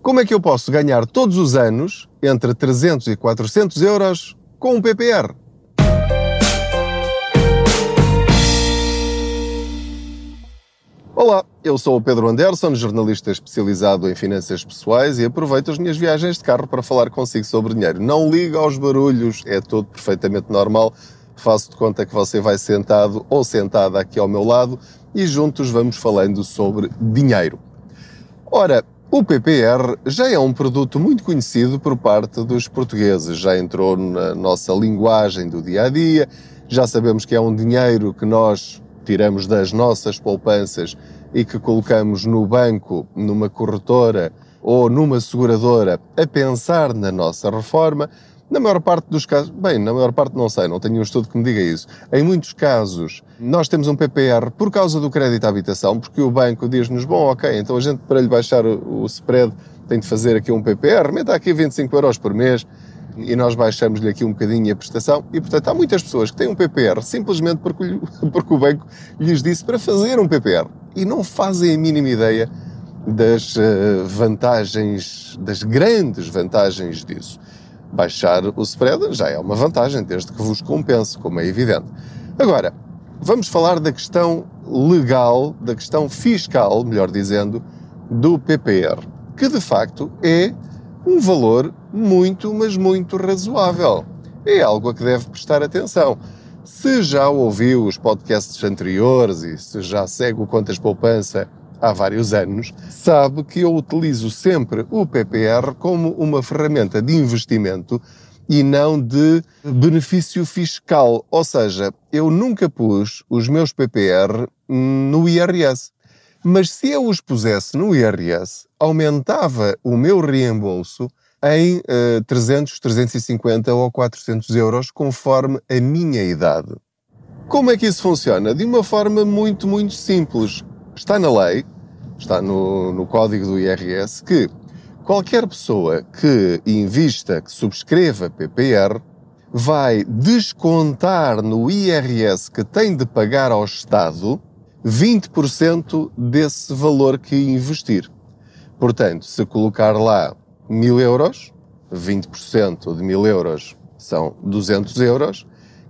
Como é que eu posso ganhar todos os anos entre 300 e 400 euros com um PPR? Olá, eu sou o Pedro Anderson, jornalista especializado em finanças pessoais e aproveito as minhas viagens de carro para falar consigo sobre dinheiro. Não liga aos barulhos, é tudo perfeitamente normal. Faço de conta que você vai sentado ou sentada aqui ao meu lado e juntos vamos falando sobre dinheiro. Ora, o PPR já é um produto muito conhecido por parte dos portugueses, já entrou na nossa linguagem do dia a dia, já sabemos que é um dinheiro que nós tiramos das nossas poupanças e que colocamos no banco, numa corretora ou numa seguradora a pensar na nossa reforma. Na maior parte dos casos, bem, na maior parte não sei, não tenho um estudo que me diga isso. Em muitos casos, nós temos um PPR por causa do crédito à habitação, porque o banco diz-nos, bom, ok, então a gente para lhe baixar o spread tem de fazer aqui um PPR, meta aqui 25 euros por mês e nós baixamos-lhe aqui um bocadinho a prestação. E, portanto, há muitas pessoas que têm um PPR simplesmente porque, porque o banco lhes disse para fazer um PPR e não fazem a mínima ideia das eh, vantagens, das grandes vantagens disso baixar o spread já é uma vantagem, desde que vos compense, como é evidente. Agora, vamos falar da questão legal, da questão fiscal, melhor dizendo, do PPR, que de facto é um valor muito, mas muito razoável. É algo a que deve prestar atenção. Se já ouviu os podcasts anteriores e se já segue o Contas Poupança há vários anos, sabe que eu utilizo sempre o PPR como uma ferramenta de investimento e não de benefício fiscal. Ou seja, eu nunca pus os meus PPR no IRS. Mas se eu os pusesse no IRS, aumentava o meu reembolso em uh, 300, 350 ou 400 euros, conforme a minha idade. Como é que isso funciona? De uma forma muito, muito simples está na lei, está no, no código do IRS, que qualquer pessoa que invista, que subscreva PPR, vai descontar no IRS que tem de pagar ao Estado 20% desse valor que investir. Portanto, se colocar lá mil euros, 20% de mil euros são 200 euros,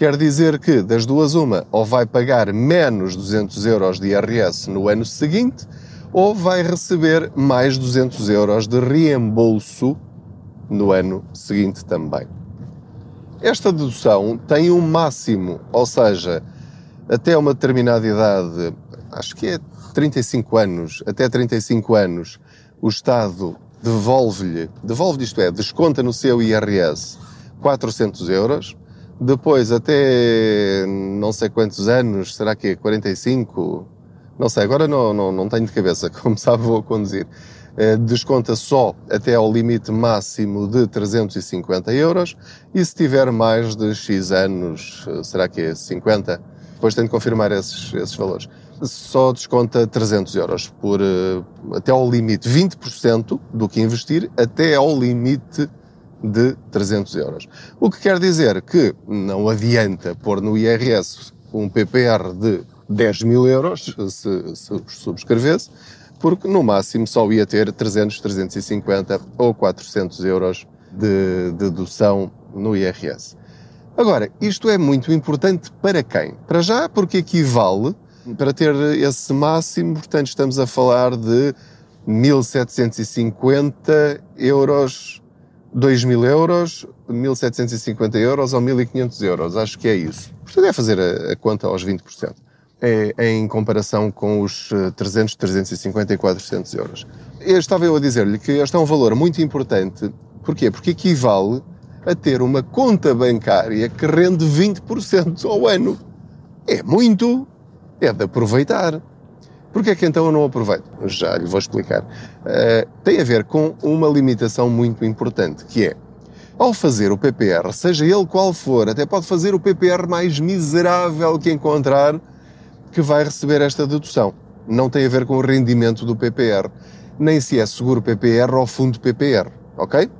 Quer dizer que, das duas, uma, ou vai pagar menos 200 euros de IRS no ano seguinte, ou vai receber mais 200 euros de reembolso no ano seguinte também. Esta dedução tem um máximo, ou seja, até uma determinada idade, acho que é 35 anos, até 35 anos, o Estado devolve-lhe, devolve isto é, desconta no seu IRS 400 euros, depois, até não sei quantos anos, será que é 45? Não sei, agora não, não, não tenho de cabeça, como sabe vou conduzir. Eh, desconta só até ao limite máximo de 350 euros e se tiver mais de X anos, eh, será que é 50? Depois tenho de confirmar esses, esses valores. Só desconta 300 euros por eh, até ao limite 20% do que investir até ao limite de 300 euros. O que quer dizer que não adianta pôr no IRS um PPR de 10 mil euros, se, se subscrevesse, porque no máximo só ia ter 300, 350 ou 400 euros de dedução no IRS. Agora, isto é muito importante para quem? Para já, porque equivale, para ter esse máximo, portanto, estamos a falar de 1750 euros 2 mil euros, 1.750 euros ou 1.500 euros. Acho que é isso. Portanto, é fazer a, a conta aos 20%. É, é, em comparação com os 300, eh, 350 e 400 euros. Eu estava eu a dizer-lhe que este é um valor muito importante. Porquê? Porque equivale a ter uma conta bancária que rende 20% ao ano. É muito. É de aproveitar. Porquê é que então eu não aproveito? Já lhe vou explicar. Uh, tem a ver com uma limitação muito importante, que é, ao fazer o PPR, seja ele qual for, até pode fazer o PPR mais miserável que encontrar, que vai receber esta dedução. Não tem a ver com o rendimento do PPR, nem se é seguro PPR ou fundo PPR, ok?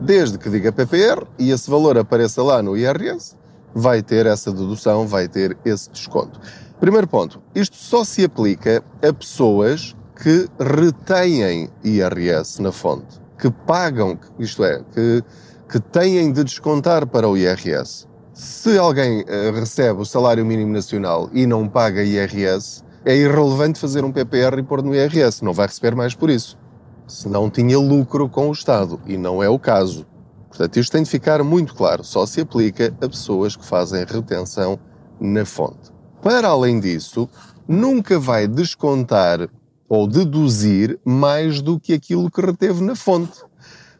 Desde que diga PPR e esse valor apareça lá no IRS, vai ter essa dedução, vai ter esse desconto. Primeiro ponto, isto só se aplica a pessoas que retêm IRS na fonte, que pagam, isto é, que, que têm de descontar para o IRS. Se alguém uh, recebe o salário mínimo nacional e não paga IRS, é irrelevante fazer um PPR e pôr no IRS, não vai receber mais por isso. Se não tinha lucro com o Estado, e não é o caso. Portanto, isto tem de ficar muito claro, só se aplica a pessoas que fazem retenção na fonte. Para além disso, nunca vai descontar ou deduzir mais do que aquilo que reteve na fonte.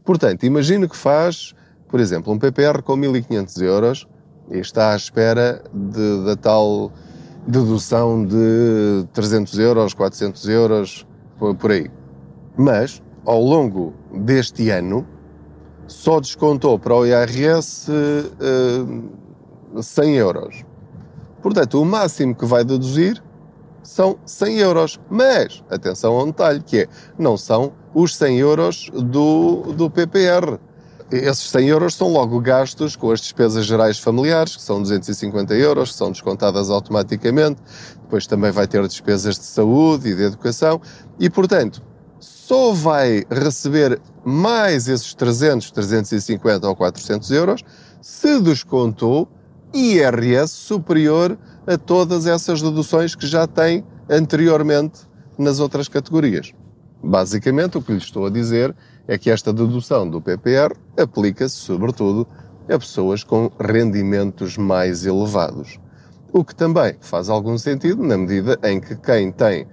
Portanto, imagine que faz, por exemplo, um PPR com 1500 euros e está à espera de, da tal dedução de 300 euros, 400 euros, por aí. Mas, ao longo deste ano, só descontou para o IRS uh, 100 euros. Portanto, o máximo que vai deduzir são 100 euros. Mas, atenção a um detalhe, que é, não são os 100 euros do, do PPR. Esses 100 euros são logo gastos com as despesas gerais familiares, que são 250 euros, que são descontadas automaticamente. Depois também vai ter despesas de saúde e de educação. E, portanto, só vai receber mais esses 300, 350 ou 400 euros se descontou IRS superior a todas essas deduções que já tem anteriormente nas outras categorias. Basicamente, o que lhe estou a dizer é que esta dedução do PPR aplica-se, sobretudo, a pessoas com rendimentos mais elevados. O que também faz algum sentido na medida em que quem tem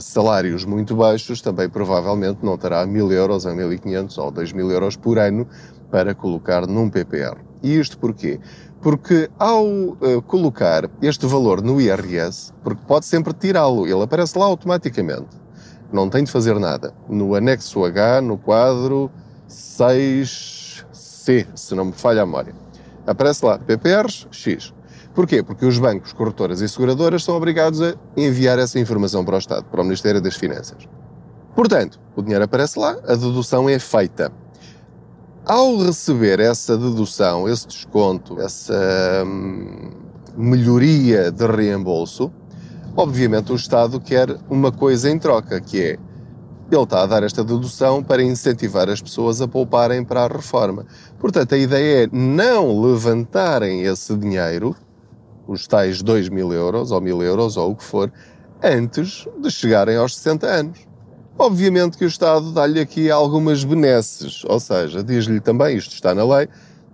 salários muito baixos também provavelmente não terá 1000 euros ou 1500 ou 2000 euros por ano para colocar num PPR. E isto porquê? Porque ao uh, colocar este valor no IRS, porque pode sempre tirá-lo, ele aparece lá automaticamente não tem de fazer nada. No anexo H, no quadro 6C, se não me falha a memória. Aparece lá, PPRs X. Porquê? Porque os bancos, corretoras e seguradoras são obrigados a enviar essa informação para o Estado, para o Ministério das Finanças. Portanto, o dinheiro aparece lá, a dedução é feita. Ao receber essa dedução, esse desconto, essa hum, melhoria de reembolso, Obviamente o Estado quer uma coisa em troca, que é ele está a dar esta dedução para incentivar as pessoas a pouparem para a reforma. Portanto, a ideia é não levantarem esse dinheiro, os tais 2 mil euros ou mil euros ou o que for, antes de chegarem aos 60 anos. Obviamente que o Estado dá-lhe aqui algumas benesses, ou seja, diz-lhe também, isto está na lei,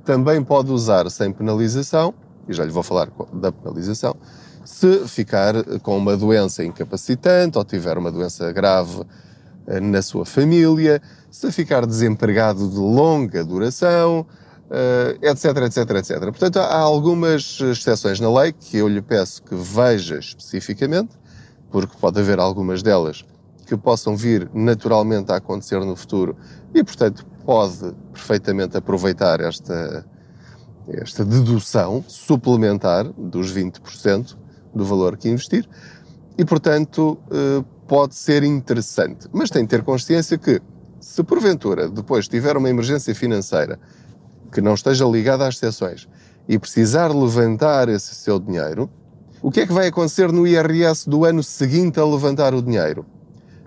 também pode usar sem penalização, e já lhe vou falar da penalização, se ficar com uma doença incapacitante ou tiver uma doença grave eh, na sua família, se ficar desempregado de longa duração, etc, etc, etc. Portanto, há algumas exceções na lei que eu lhe peço que veja especificamente, porque pode haver algumas delas que possam vir naturalmente a acontecer no futuro e, portanto, pode perfeitamente aproveitar esta, esta dedução suplementar dos 20% do valor que investir e, portanto, eh, pode ser interessante. Mas tem de ter consciência que, se porventura depois tiver uma emergência financeira que não esteja ligada às exceções e precisar levantar esse seu dinheiro, o que é que vai acontecer no IRS do ano seguinte a levantar o dinheiro?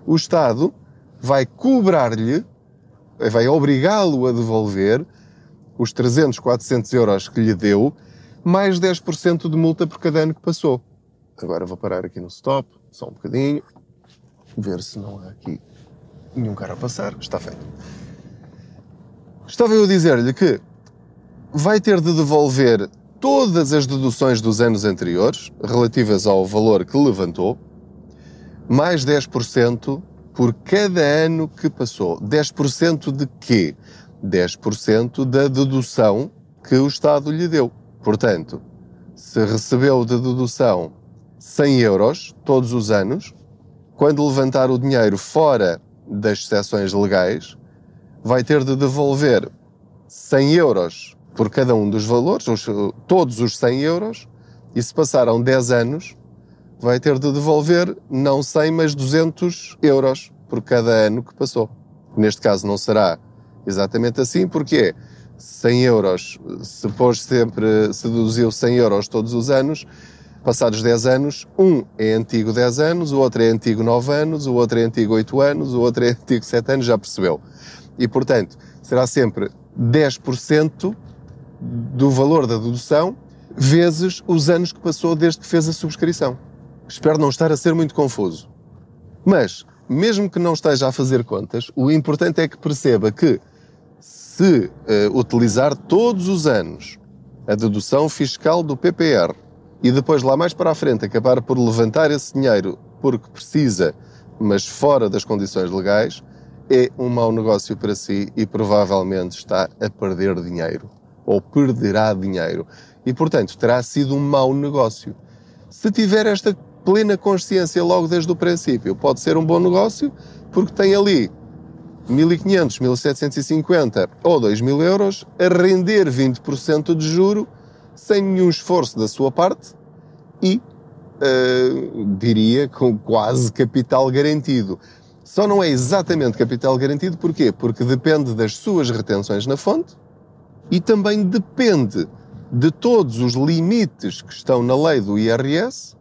O Estado vai cobrar-lhe, vai obrigá-lo a devolver os 300, 400 euros que lhe deu, mais 10% de multa por cada ano que passou. Agora vou parar aqui no stop, só um bocadinho, ver se não há aqui nenhum carro a passar. Está feito. Estava eu a dizer-lhe que vai ter de devolver todas as deduções dos anos anteriores, relativas ao valor que levantou, mais 10% por cada ano que passou. 10% de quê? 10% da dedução que o Estado lhe deu. Portanto, se recebeu de dedução 100 euros todos os anos. Quando levantar o dinheiro fora das exceções legais, vai ter de devolver 100 euros por cada um dos valores, todos os 100 euros, e se passaram 10 anos, vai ter de devolver não 100, mas 200 euros por cada ano que passou. Neste caso não será exatamente assim, porque 100 euros, se pôs sempre, se deduziu 100 euros todos os anos, Passados 10 anos, um é antigo 10 anos, o outro é antigo 9 anos, o outro é antigo 8 anos, o outro é antigo 7 anos, já percebeu. E, portanto, será sempre 10% do valor da dedução vezes os anos que passou desde que fez a subscrição. Espero não estar a ser muito confuso. Mas, mesmo que não esteja a fazer contas, o importante é que perceba que se uh, utilizar todos os anos a dedução fiscal do PPR e depois lá mais para a frente acabar por levantar esse dinheiro porque precisa, mas fora das condições legais, é um mau negócio para si e provavelmente está a perder dinheiro ou perderá dinheiro. E portanto terá sido um mau negócio. Se tiver esta plena consciência logo desde o princípio, pode ser um bom negócio porque tem ali 1.500, 1.750 ou 2.000 euros a render 20% de juro sem nenhum esforço da sua parte e, uh, diria, com quase capital garantido. Só não é exatamente capital garantido, porquê? Porque depende das suas retenções na fonte e também depende de todos os limites que estão na lei do IRS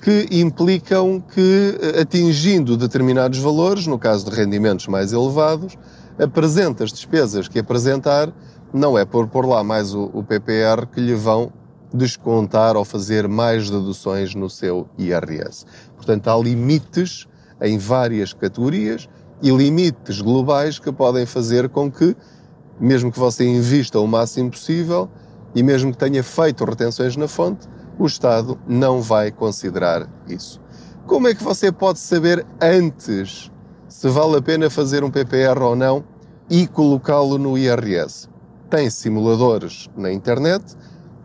que implicam que, eh, atingindo determinados valores, no caso de rendimentos mais elevados, apresenta as despesas que apresentar, não é por pôr lá mais o, o PPR que lhe vão descontar ou fazer mais deduções no seu IRS. Portanto, há limites em várias categorias e limites globais que podem fazer com que, mesmo que você invista o máximo possível e mesmo que tenha feito retenções na fonte, o Estado não vai considerar isso. Como é que você pode saber antes se vale a pena fazer um PPR ou não e colocá-lo no IRS? Tem simuladores na internet,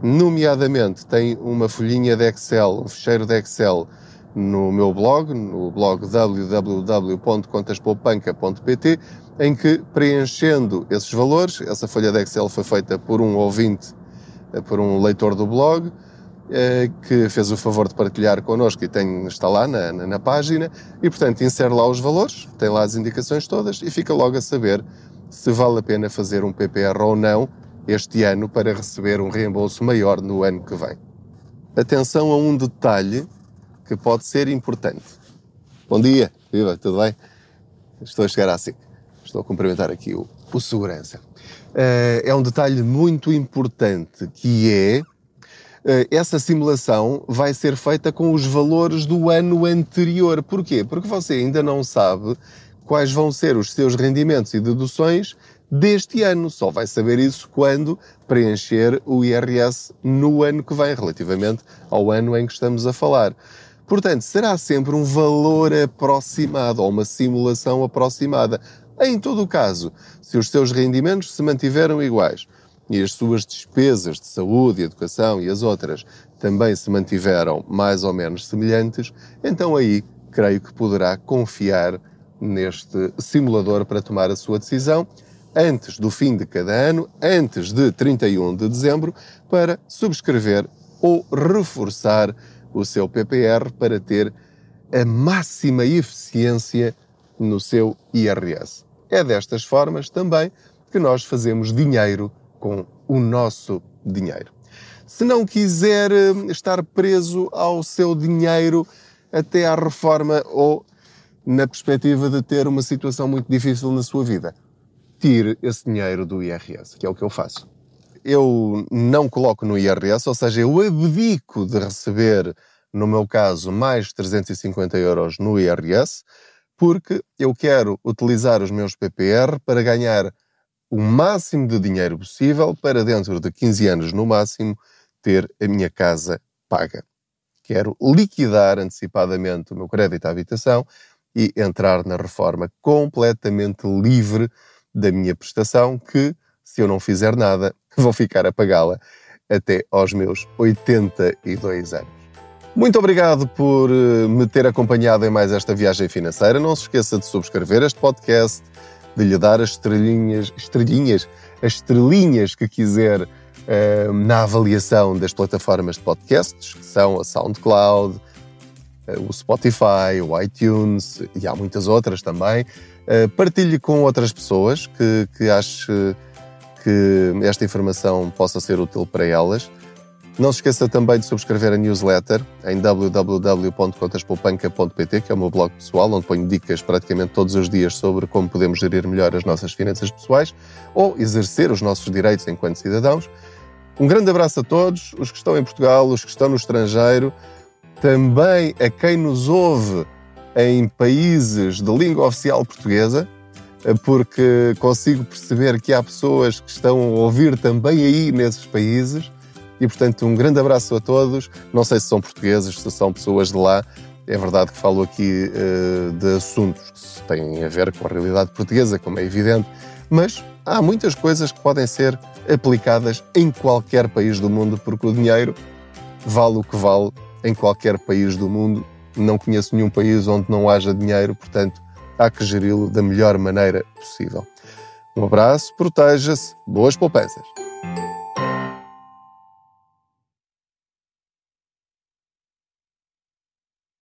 nomeadamente tem uma folhinha de Excel, um fecheiro de Excel no meu blog, no blog www.contaspoupanca.pt, em que preenchendo esses valores, essa folha de Excel foi feita por um ouvinte, eh, por um leitor do blog, que fez o favor de partilhar connosco e tem, está lá na, na, na, página, e portanto insere lá os valores, tem lá as indicações todas e fica logo a saber se vale a pena fazer um PPR ou não este ano para receber um reembolso maior no ano que vem. Atenção a um detalhe que pode ser importante. Bom dia, viva, tudo bem? Estou a chegar à SIC. Estou a cumprimentar aqui o, o segurança. Uh, é um detalhe muito importante que é essa simulação vai ser feita com os valores do ano anterior. Porquê? Porque você ainda não sabe quais vão ser os seus rendimentos e deduções deste ano. Só vai saber isso quando preencher o IRS no ano que vem, relativamente ao ano em que estamos a falar. Portanto, será sempre um valor aproximado ou uma simulação aproximada. Em todo o caso, se os seus rendimentos se mantiveram iguais e as suas despesas de saúde, educação e as outras também se mantiveram mais ou menos semelhantes, então aí creio que poderá confiar neste simulador para tomar a sua decisão antes do fim de cada ano, antes de 31 de dezembro, para subscrever ou reforçar o seu PPR para ter a máxima eficiência no seu IRS. É destas formas também que nós fazemos dinheiro com o nosso dinheiro. Se não quiser eh, estar preso ao seu dinheiro até à reforma ou na perspectiva de ter uma situação muito difícil na sua vida, tire esse dinheiro do IRS, que é o que eu faço. Eu não coloco no IRS, ou seja, eu abdico de receber, no meu caso, mais 350 euros no IRS, porque eu quero utilizar os meus PPR para ganhar o máximo de dinheiro possível para dentro de 15 anos no máximo ter a minha casa paga. Quero liquidar antecipadamente o meu crédito à habitação e entrar na reforma completamente livre da minha prestação, que, se eu não fizer nada, vou ficar a pagá-la até aos meus 82 anos. Muito obrigado por eh, me ter acompanhado em mais esta viagem financeira. Não se esqueça de subscrever este podcast, de lhe dar as estrelinhas, estrelinhas, as estrelinhas que quiser eh, na avaliação das plataformas de podcasts, que são a SoundCloud, eh, o Spotify, o iTunes e há muitas outras também. Eh, partilhe com outras pessoas que, que ache que esta informação possa ser útil para elas. Não se esqueça também de subscrever a newsletter em www.contaspoupanca.pt, que é o meu blog pessoal, onde ponho dicas praticamente todos os dias sobre como podemos gerir melhor as nossas finanças pessoais ou exercer os nossos direitos enquanto cidadãos. Um grande abraço a todos, os que estão em Portugal, os que estão no estrangeiro, também a quem nos ouve em países de língua oficial portuguesa, porque consigo perceber que há pessoas que estão a ouvir também aí nesses países. E, portanto, um grande abraço a todos. Não sei se são portugueses, se são pessoas de lá. É verdade que falo aqui uh, de assuntos que têm a ver com a realidade portuguesa, como é evidente, mas há muitas coisas que podem ser aplicadas em qualquer país do mundo, porque o dinheiro vale o que vale em qualquer país do mundo. Não conheço nenhum país onde não haja dinheiro, portanto, há que geri-lo da melhor maneira possível. Um abraço, proteja-se, boas poupanças.